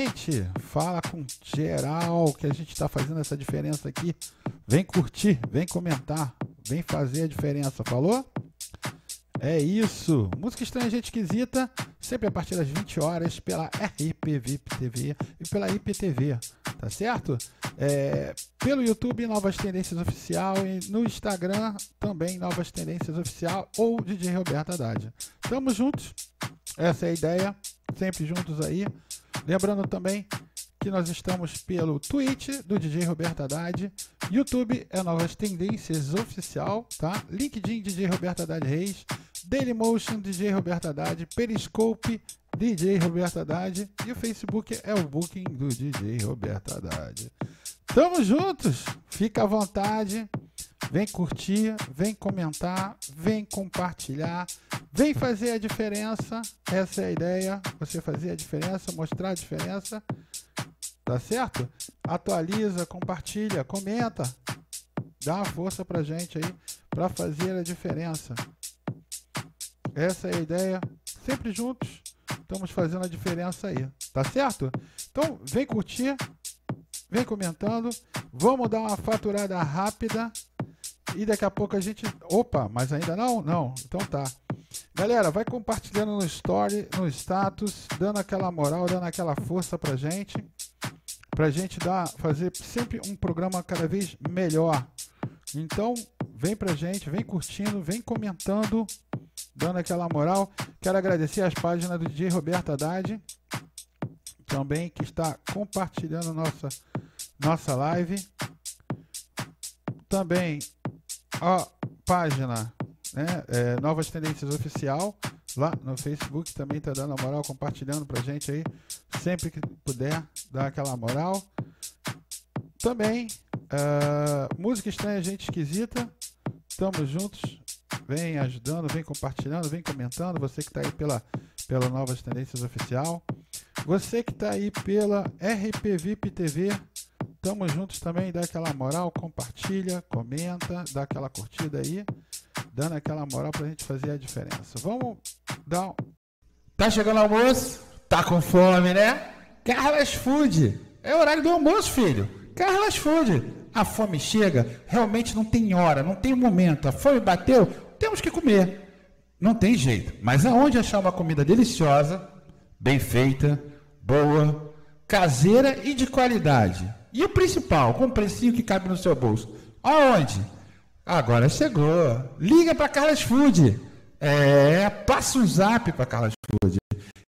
Gente, fala com geral que a gente está fazendo essa diferença aqui. Vem curtir, vem comentar, vem fazer a diferença, falou? É isso. Música estranha, gente esquisita, sempre a partir das 20 horas pela RPVIP TV e pela IPTV, tá certo? É, pelo YouTube, Novas Tendências Oficial e no Instagram também Novas Tendências Oficial ou DJ Roberto Haddad. Tamo juntos. Essa é a ideia. Sempre juntos aí. Lembrando também que nós estamos pelo Twitch do DJ Roberto Haddad, YouTube é Novas Tendências Oficial, tá? LinkedIn DJ Roberto Haddad Reis, Dailymotion DJ Roberto Haddad, Periscope DJ Roberto Haddad e o Facebook é o Booking do DJ Roberto Haddad. Tamo juntos, fica à vontade, vem curtir, vem comentar, vem compartilhar, vem fazer a diferença. Essa é a ideia, você fazer a diferença, mostrar a diferença. Tá certo? Atualiza, compartilha, comenta. Dá uma força pra gente aí para fazer a diferença. Essa é a ideia. Sempre juntos, estamos fazendo a diferença aí. Tá certo? Então, vem curtir, vem comentando. Vamos dar uma faturada rápida. E daqui a pouco a gente. Opa, mas ainda não? Não. Então tá. Galera, vai compartilhando no story, no status, dando aquela moral, dando aquela força pra gente. Pra gente dar, fazer sempre um programa cada vez melhor. Então, vem pra gente, vem curtindo, vem comentando, dando aquela moral. Quero agradecer as páginas do DJ Roberto Haddad, também que está compartilhando nossa, nossa live. Também a página né, é, Novas Tendências Oficial, lá no Facebook também está dando a moral, compartilhando pra gente aí, sempre que puder, dar aquela moral. Também, uh, música estranha, gente esquisita, estamos juntos, vem ajudando, vem compartilhando, vem comentando, você que está aí pela, pela Novas Tendências Oficial, você que está aí pela RPVIP TV, Tamo juntos também, dá aquela moral, compartilha, comenta, dá aquela curtida aí, dando aquela moral pra gente fazer a diferença. Vamos dar. Tá chegando o almoço? Tá com fome, né? Carlas Food. É horário do almoço, filho. Carlas Food. A fome chega, realmente não tem hora, não tem momento. A fome bateu, temos que comer. Não tem jeito. Mas aonde achar uma comida deliciosa, bem feita, boa, caseira e de qualidade? E o principal, com o precinho que cabe no seu bolso. Aonde? Agora chegou. Liga para Carlos Food. É, passa um zap para Carlos Food.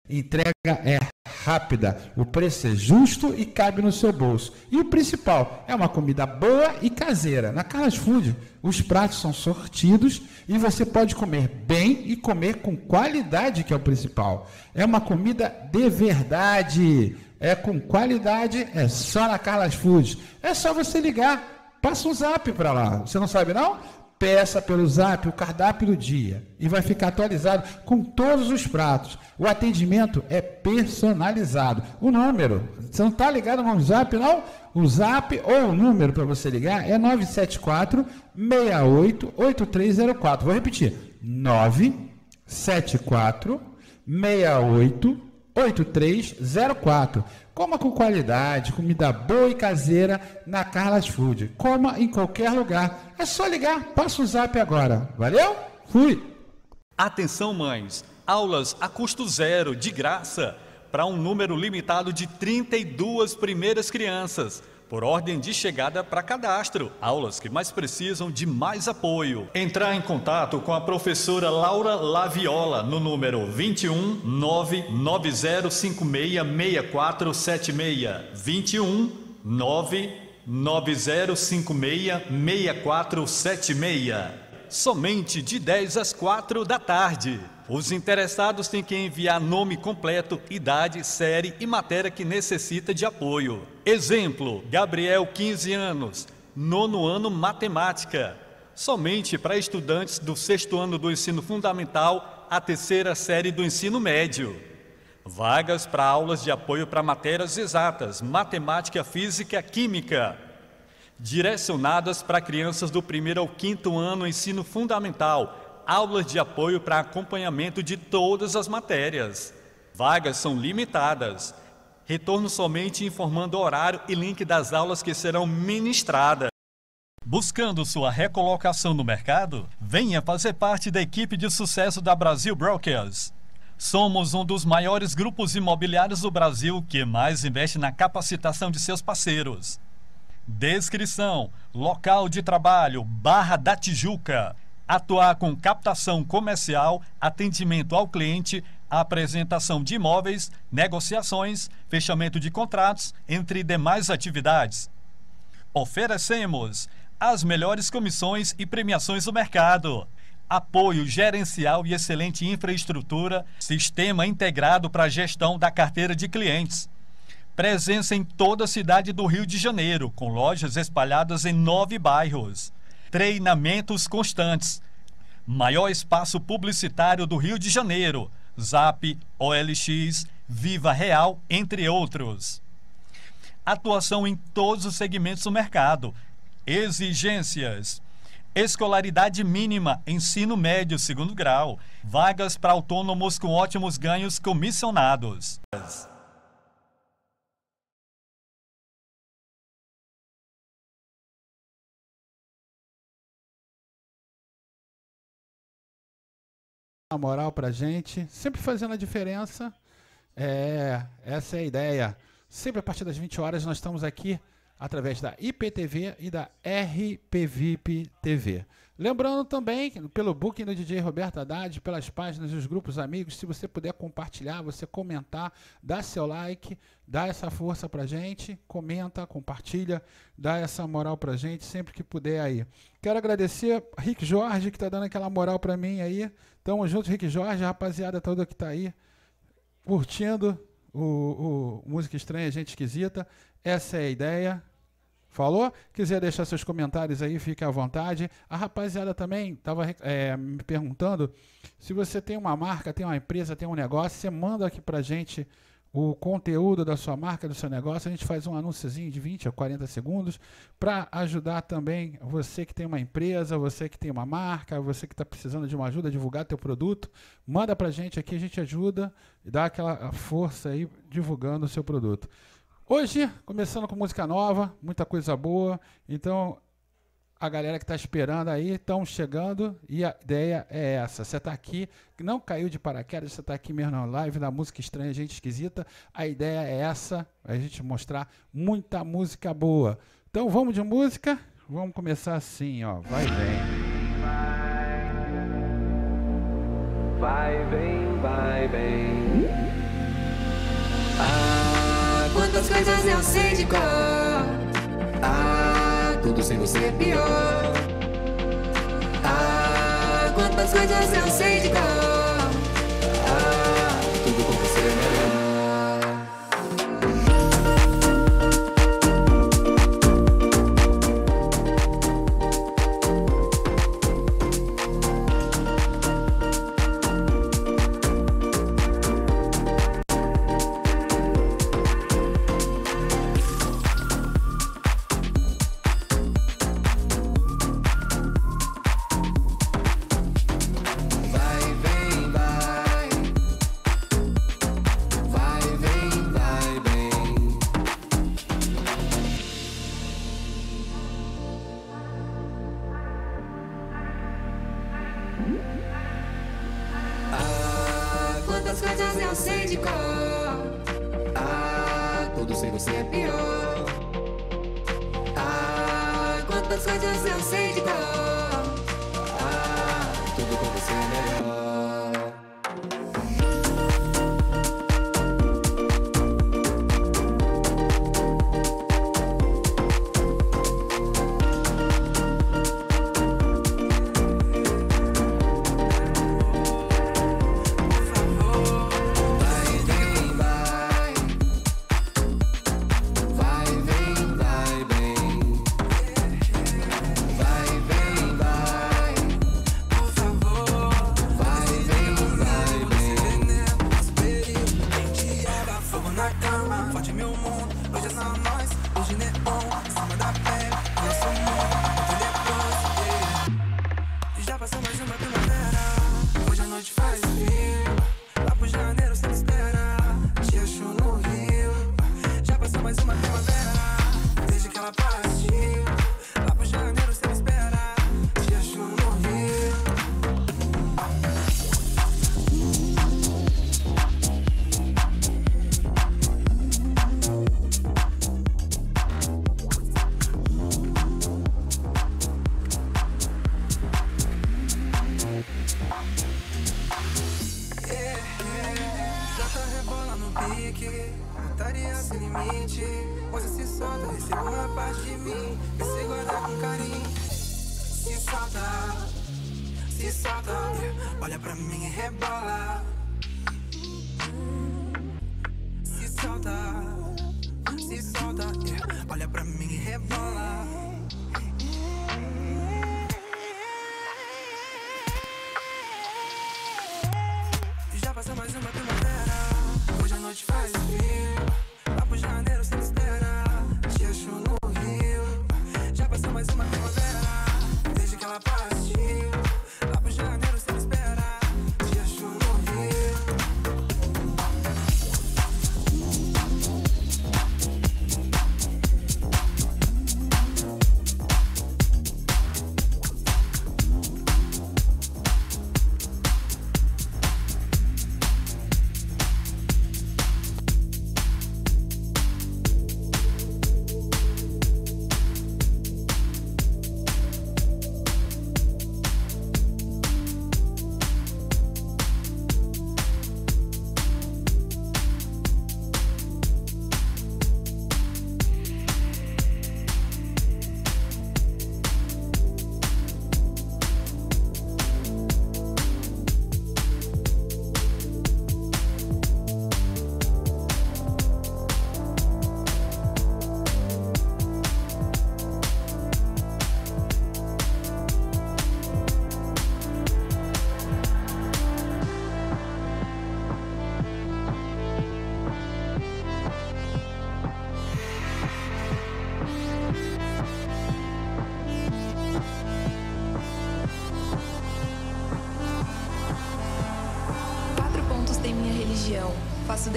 Entrega é rápida, o preço é justo e cabe no seu bolso. E o principal, é uma comida boa e caseira. Na Carlos Food, os pratos são sortidos e você pode comer bem e comer com qualidade, que é o principal. É uma comida de verdade é com qualidade, é só na Carlas Foods. É só você ligar, passa um zap para lá. Você não sabe não? Peça pelo zap o cardápio do dia e vai ficar atualizado com todos os pratos. O atendimento é personalizado. O número, você não está ligado no zap não? O zap ou o número para você ligar é 974 68 8304. Vou repetir. 974 68 8304. Coma com qualidade, comida boa e caseira na Carlas Food. Coma em qualquer lugar. É só ligar, passa o zap agora. Valeu? Fui! Atenção, mães! Aulas a custo zero, de graça, para um número limitado de 32 primeiras crianças por ordem de chegada para cadastro. Aulas que mais precisam de mais apoio. Entrar em contato com a professora Laura Laviola no número 21 990566476. 21 990566476. Somente de 10 às 4 da tarde. Os interessados têm que enviar nome completo, idade, série e matéria que necessita de apoio. Exemplo: Gabriel, 15 anos, nono ano matemática. Somente para estudantes do sexto ano do ensino fundamental à terceira série do ensino médio. Vagas para aulas de apoio para matérias exatas, matemática, física, química. Direcionadas para crianças do primeiro ao quinto ano ensino fundamental aulas de apoio para acompanhamento de todas as matérias. Vagas são limitadas. Retorno somente informando horário e link das aulas que serão ministradas. Buscando sua recolocação no mercado? Venha fazer parte da equipe de sucesso da Brasil Brokers. Somos um dos maiores grupos imobiliários do Brasil que mais investe na capacitação de seus parceiros. Descrição: local de trabalho, Barra da Tijuca. Atuar com captação comercial, atendimento ao cliente, apresentação de imóveis, negociações, fechamento de contratos, entre demais atividades. Oferecemos as melhores comissões e premiações do mercado. Apoio gerencial e excelente infraestrutura, sistema integrado para a gestão da carteira de clientes. Presença em toda a cidade do Rio de Janeiro, com lojas espalhadas em nove bairros. Treinamentos constantes. Maior espaço publicitário do Rio de Janeiro. Zap, OLX, Viva Real, entre outros. Atuação em todos os segmentos do mercado. Exigências. Escolaridade mínima, ensino médio, segundo grau. Vagas para autônomos com ótimos ganhos comissionados. A moral pra gente, sempre fazendo a diferença. É, essa é a ideia. Sempre a partir das 20 horas nós estamos aqui através da IPTV e da RPVIP TV. Lembrando também, pelo booking do DJ Roberto Haddad, pelas páginas dos grupos amigos, se você puder compartilhar, você comentar, dá seu like, dá essa força pra gente, comenta, compartilha, dá essa moral pra gente sempre que puder aí. Quero agradecer Rick Jorge, que tá dando aquela moral pra mim aí. Tamo junto, Rick Jorge, a rapaziada toda que tá aí, curtindo o, o Música Estranha, Gente Esquisita. Essa é a ideia. Falou? Quiser deixar seus comentários aí, fique à vontade. A rapaziada também estava é, me perguntando se você tem uma marca, tem uma empresa, tem um negócio, você manda aqui pra gente o conteúdo da sua marca, do seu negócio. A gente faz um anúnciozinho de 20 a 40 segundos para ajudar também você que tem uma empresa, você que tem uma marca, você que está precisando de uma ajuda a divulgar teu produto. Manda para a gente aqui, a gente ajuda e dá aquela força aí divulgando o seu produto. Hoje, começando com música nova, muita coisa boa. Então, a galera que está esperando aí estão chegando e a ideia é essa. Você está aqui, não caiu de paraquedas, você está aqui mesmo na live da música estranha, gente esquisita. A ideia é essa, a gente mostrar muita música boa. Então vamos de música, vamos começar assim, ó. Vai vem. Vai vem, vai vem. Quantas coisas eu sei de cor. Ah, tudo sem você é pior. Ah, quantas coisas eu sei de eu sei de cor. Ah, tudo sem você é pior. Ah, quantas coisas eu sei de cor.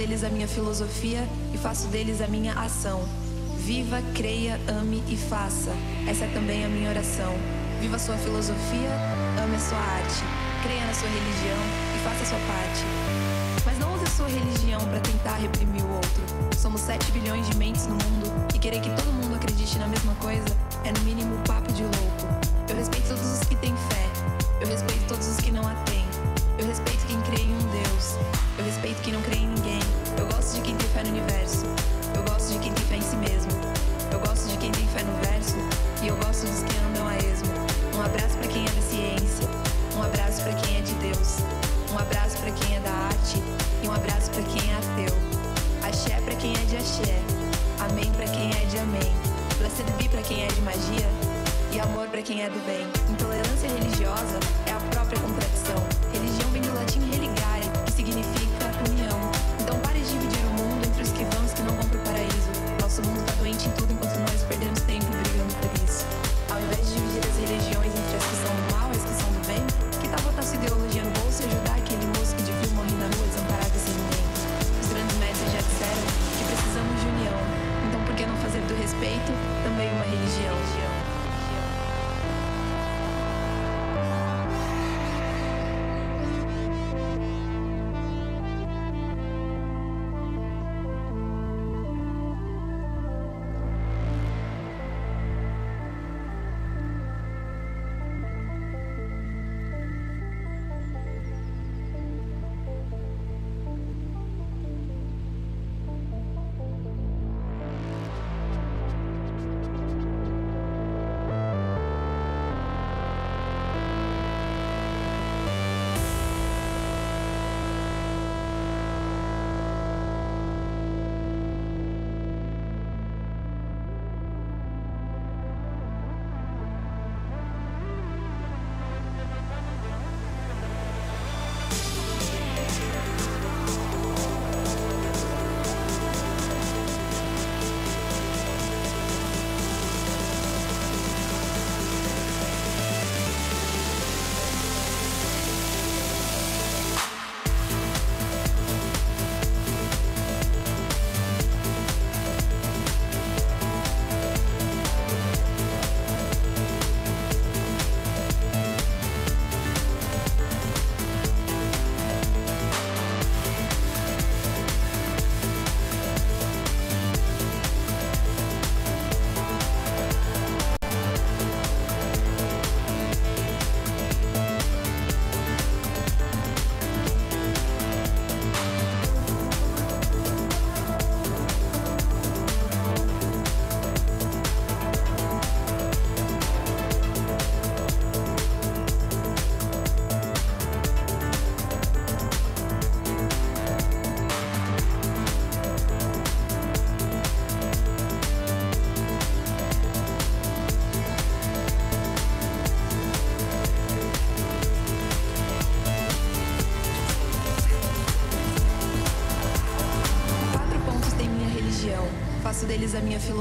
deles a minha filosofia e faço deles a minha ação. Viva, creia, ame e faça. Essa é também a minha oração. Viva a sua filosofia, ame a sua arte. Creia na sua religião e faça a sua parte. Mas não use a sua religião para tentar reprimir o outro. Somos 7 bilhões de mentes no mundo e querer que todo mundo acredite na mesma coisa é, no mínimo, papo de louco. Um abraço para quem é da arte e um abraço para quem é ateu. Axé para quem é de axé. Amém para quem é de amém. Placido bi para quem é de magia e amor para quem é do bem. Intolerância religiosa é a própria contradição.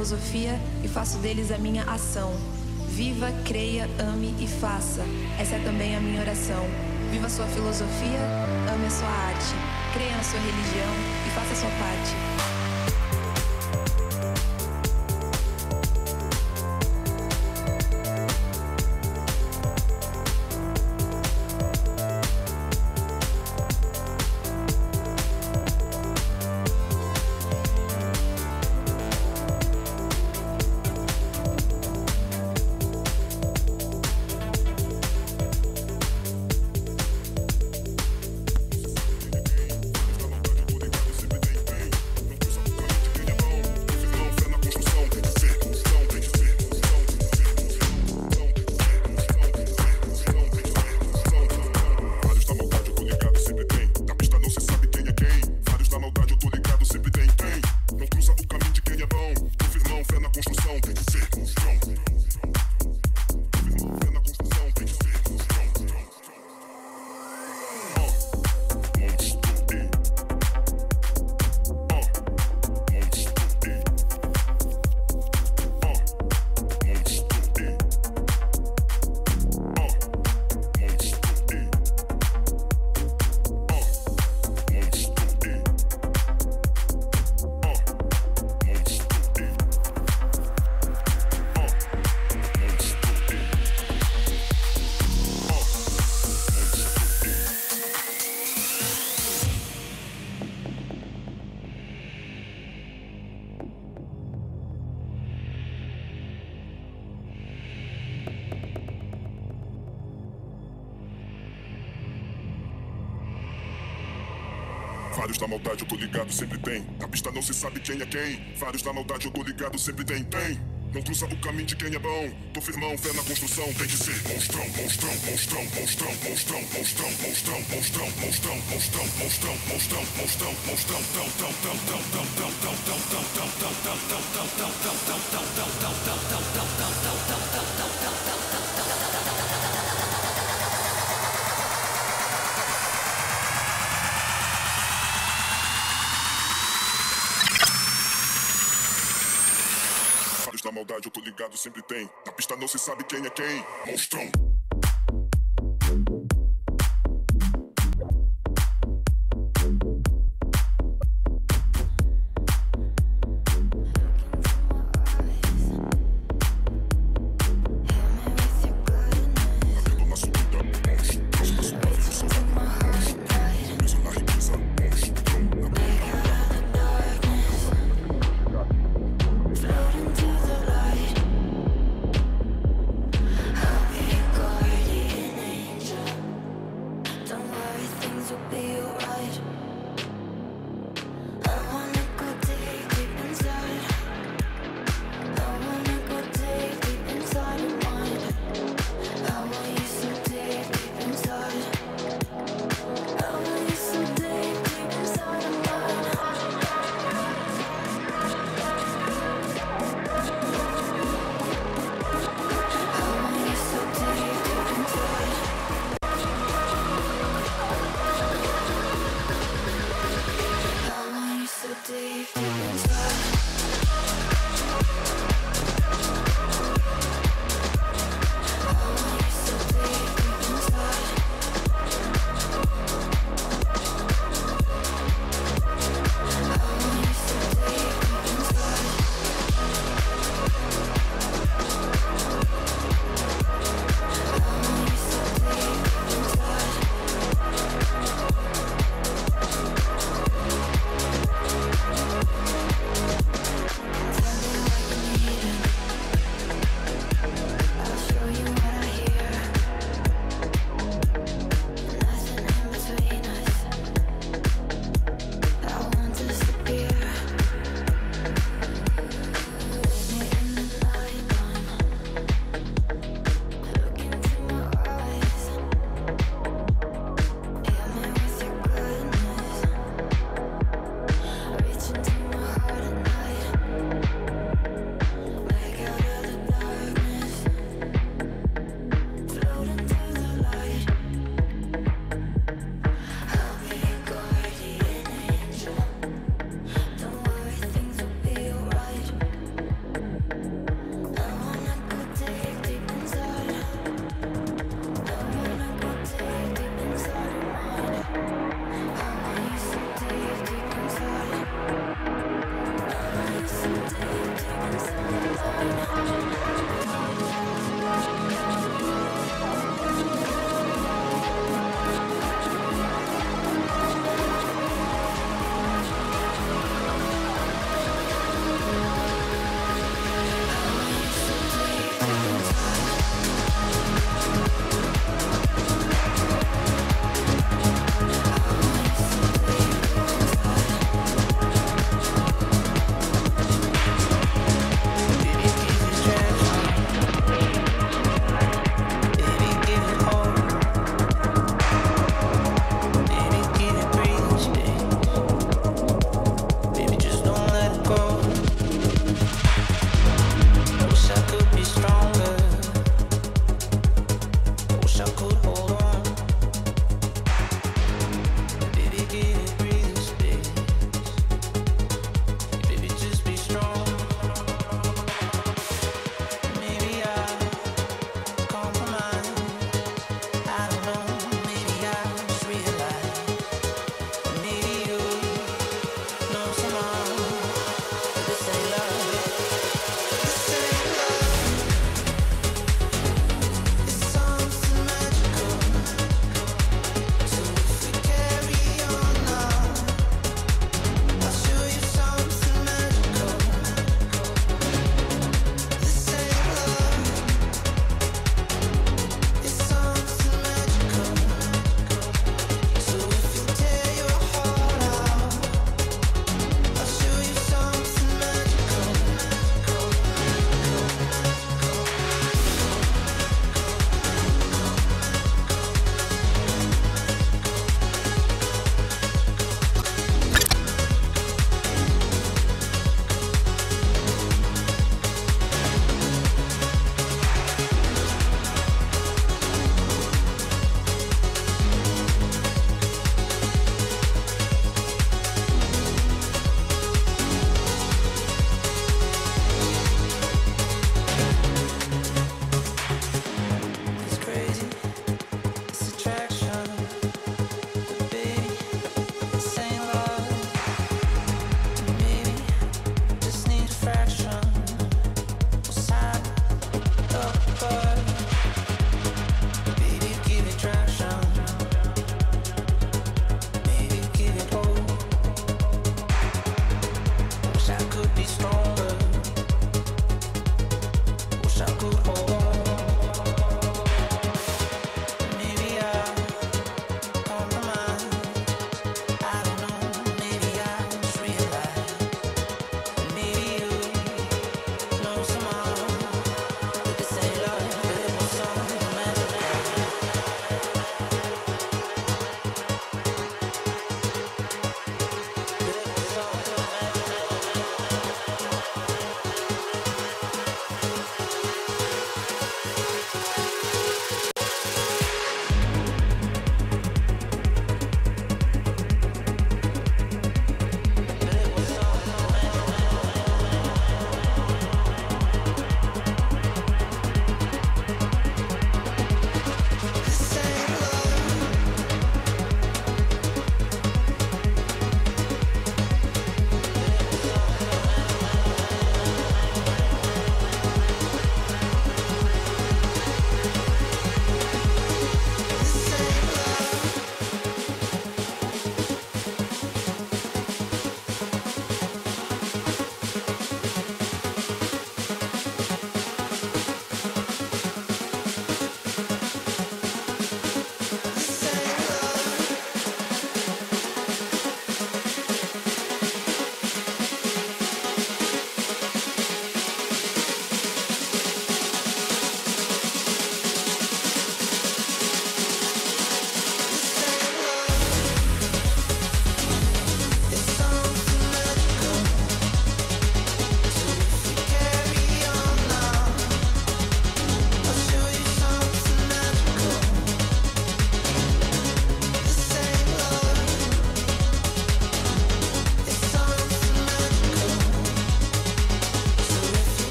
Filosofia e faço deles a minha ação. Viva, creia, ame e faça. Essa é também a minha oração. Viva a sua filosofia, ame a sua arte. Creia na sua religião e faça a sua parte. Da maldade eu tô ligado, sempre tem. Na pista não se sabe quem é quem. Vários da maldade eu tô ligado, sempre tem. Tem. Não cruza o caminho de quem é bom. Tô firmão, fé na construção, tem que ser monstrão, monstrão, monstrão, monstrão, monstrão, monstrão, monstrão, monstrão, monstrão, monstrão, monstrão, monstrão, monstrão, monstrão, tão, tão, tão, tão, tão, eu tô ligado, sempre tem. Na pista não se sabe quem é quem. Monstrão.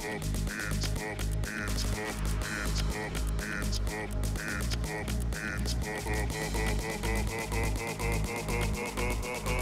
hands up, hands up, hands up.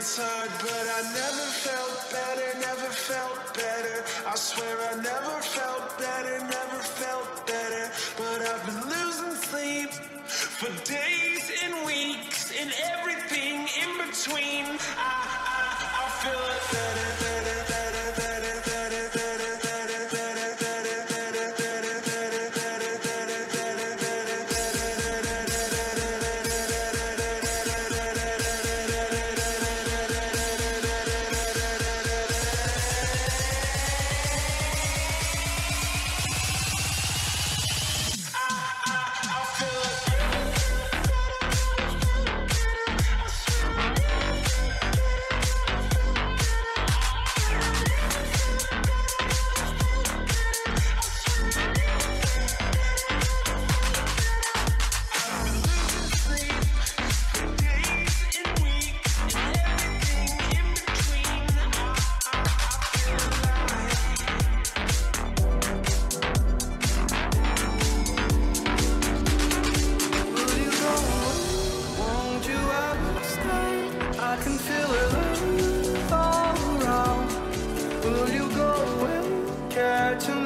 inside, but I never felt better, never felt better. I swear I never felt better, never felt better. But I've been losing sleep for days and weeks and everything in between. I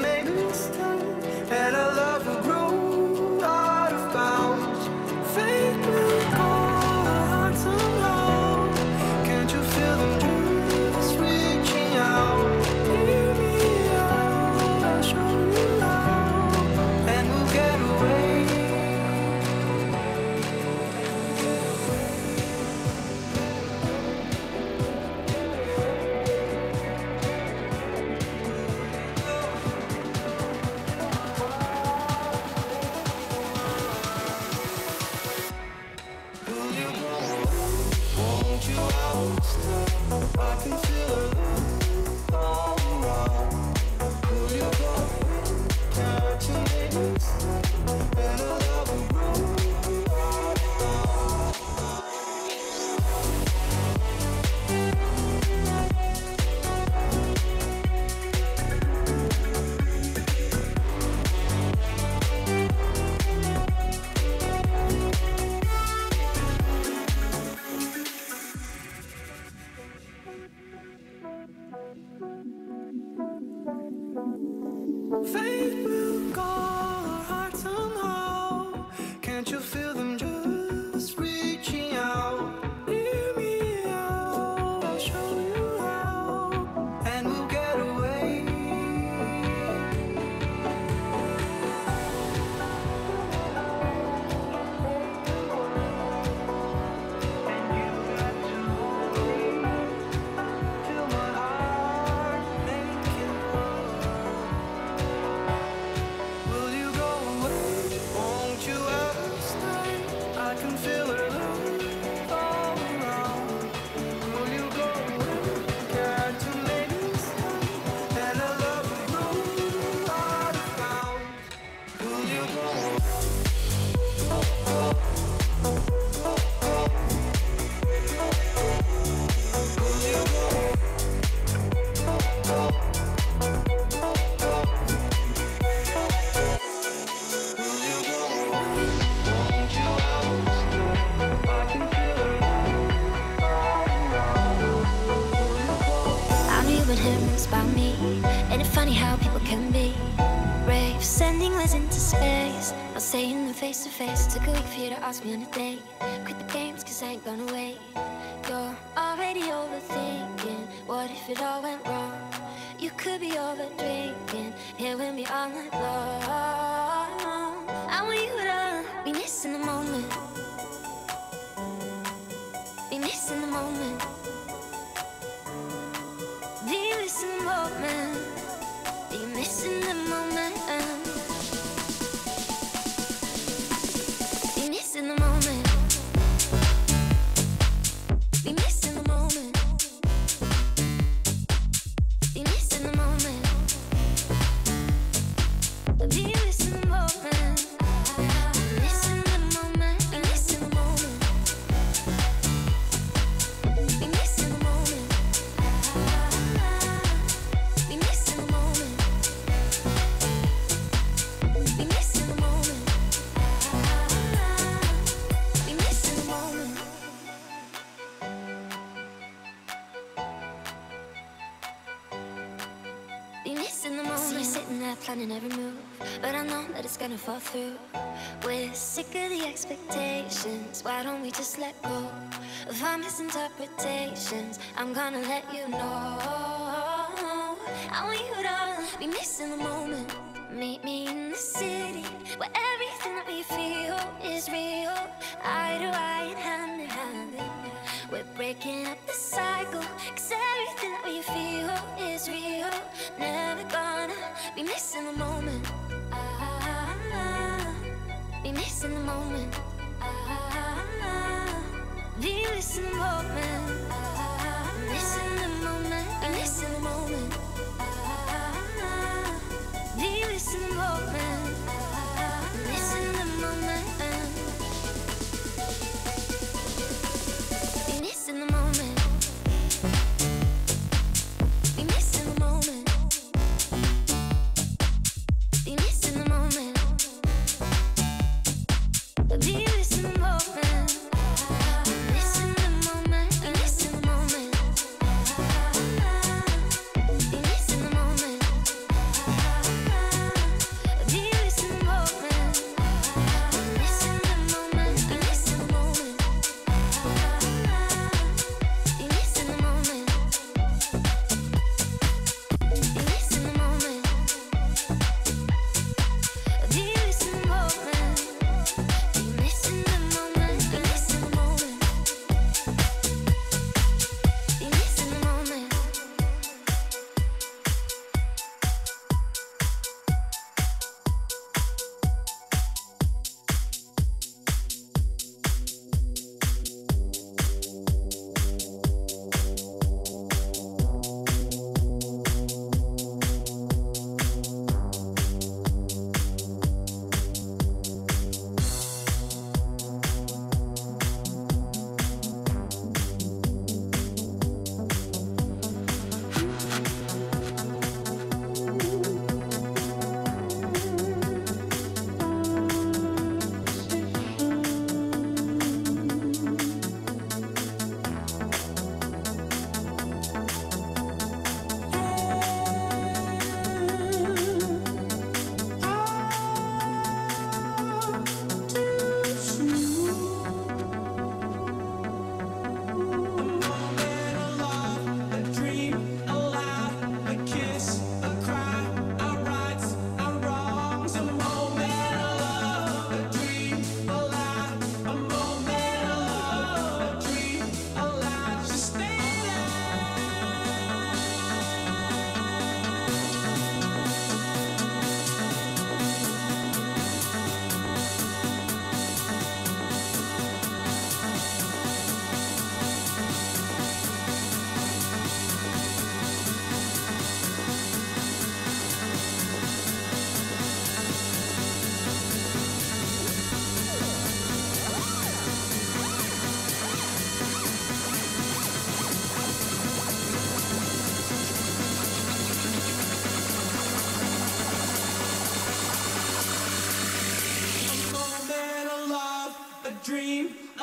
make and I love. Face. Took a week for you to ask me on a date. Quit the games, cause I ain't gonna wait. You're already overthinking. What if it all went wrong? You could be over drinking. Here with me all night long. I want you to be missing the moment. Be missing the moment. Do you miss the moment? You missing the moment? Expectations. Why don't we just let go of our misinterpretations? I'm gonna let you know. I want you to be missing the moment. Meet me in the city where everything that we feel is real. Eye to eye and hand in hand. We're breaking up the cycle. Cause everything that we feel is real. Never gonna be missing the moment. Ah, be missing the moment. Ah, be missing the moment.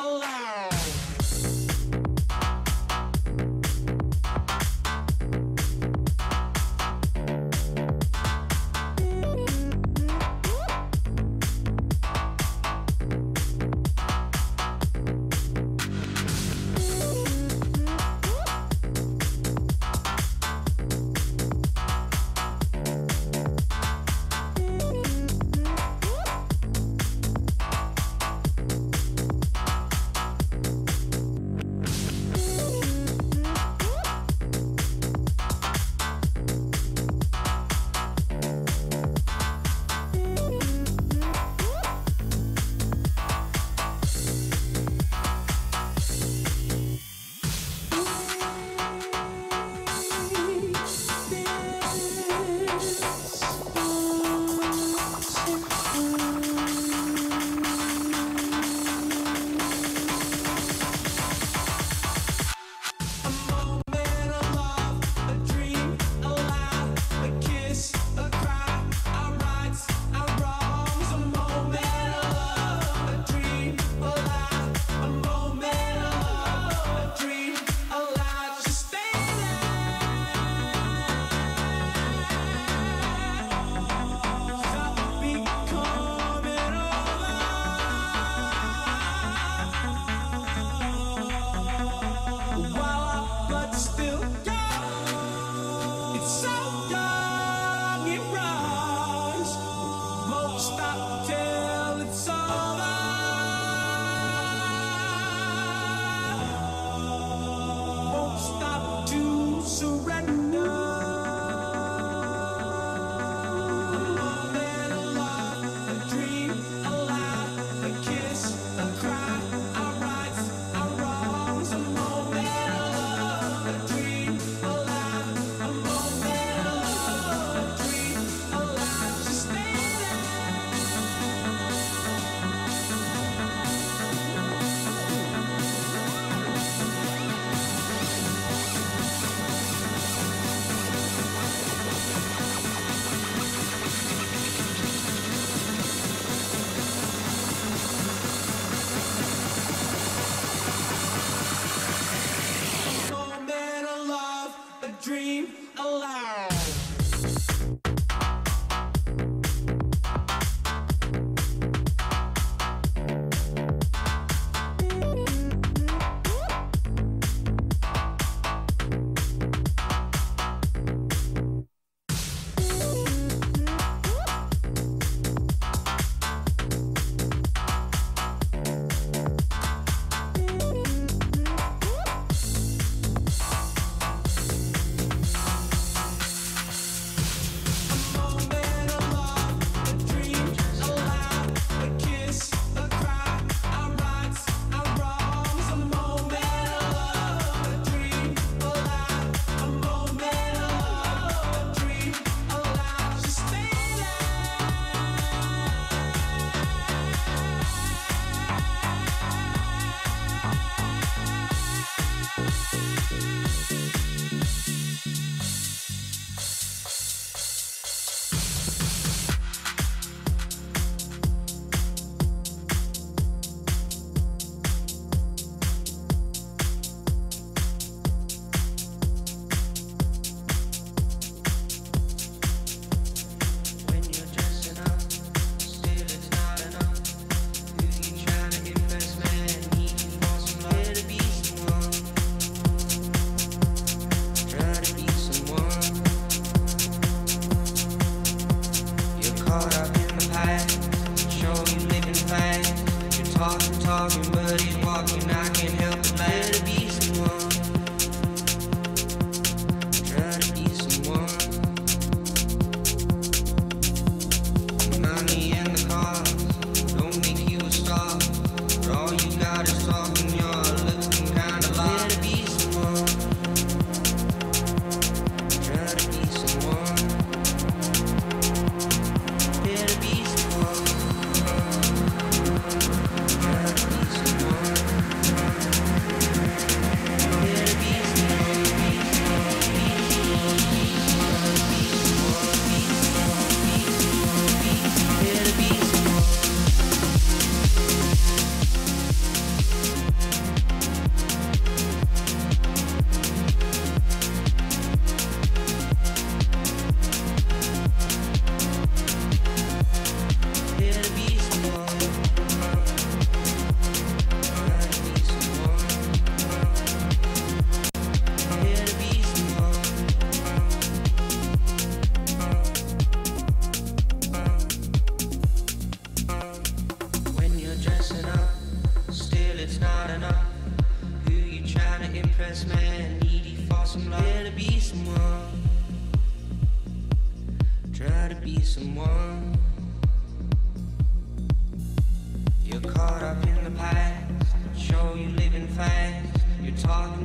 alive.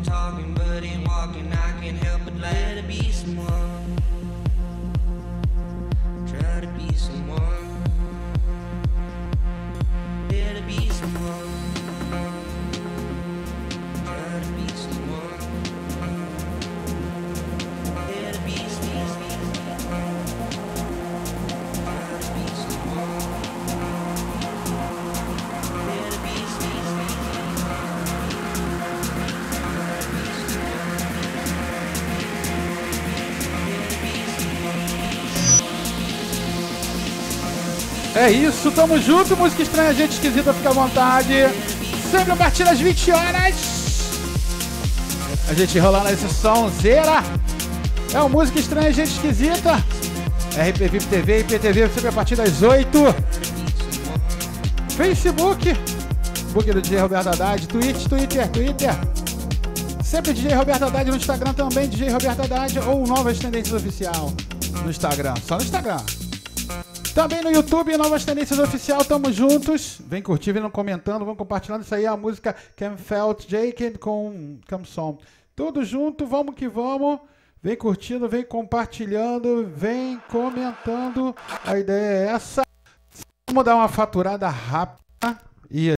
Talking, but ain't walking. É isso, tamo junto, música estranha, gente esquisita, fica à vontade. Sempre a partir das 20 horas. A gente rolar nesse sonzeira. É o Música Estranha, gente esquisita. RP VIP TV, IPTV, sempre a partir das 8. Facebook, Facebook do DJ Roberto Haddad, Twitch, Twitter, Twitter. Sempre DJ Roberto Haddad no Instagram também, DJ Roberto Haddad ou Novas Tendências Oficial no Instagram, só no Instagram. Também no YouTube, Novas Tendências Oficial, tamo juntos. Vem curtir, vem comentando, vamos compartilhando. Isso aí é a música Cam Felt Jake com Camson. Tudo junto, vamos que vamos. Vem curtindo, vem compartilhando, vem comentando. A ideia é essa. Vamos dar uma faturada rápida e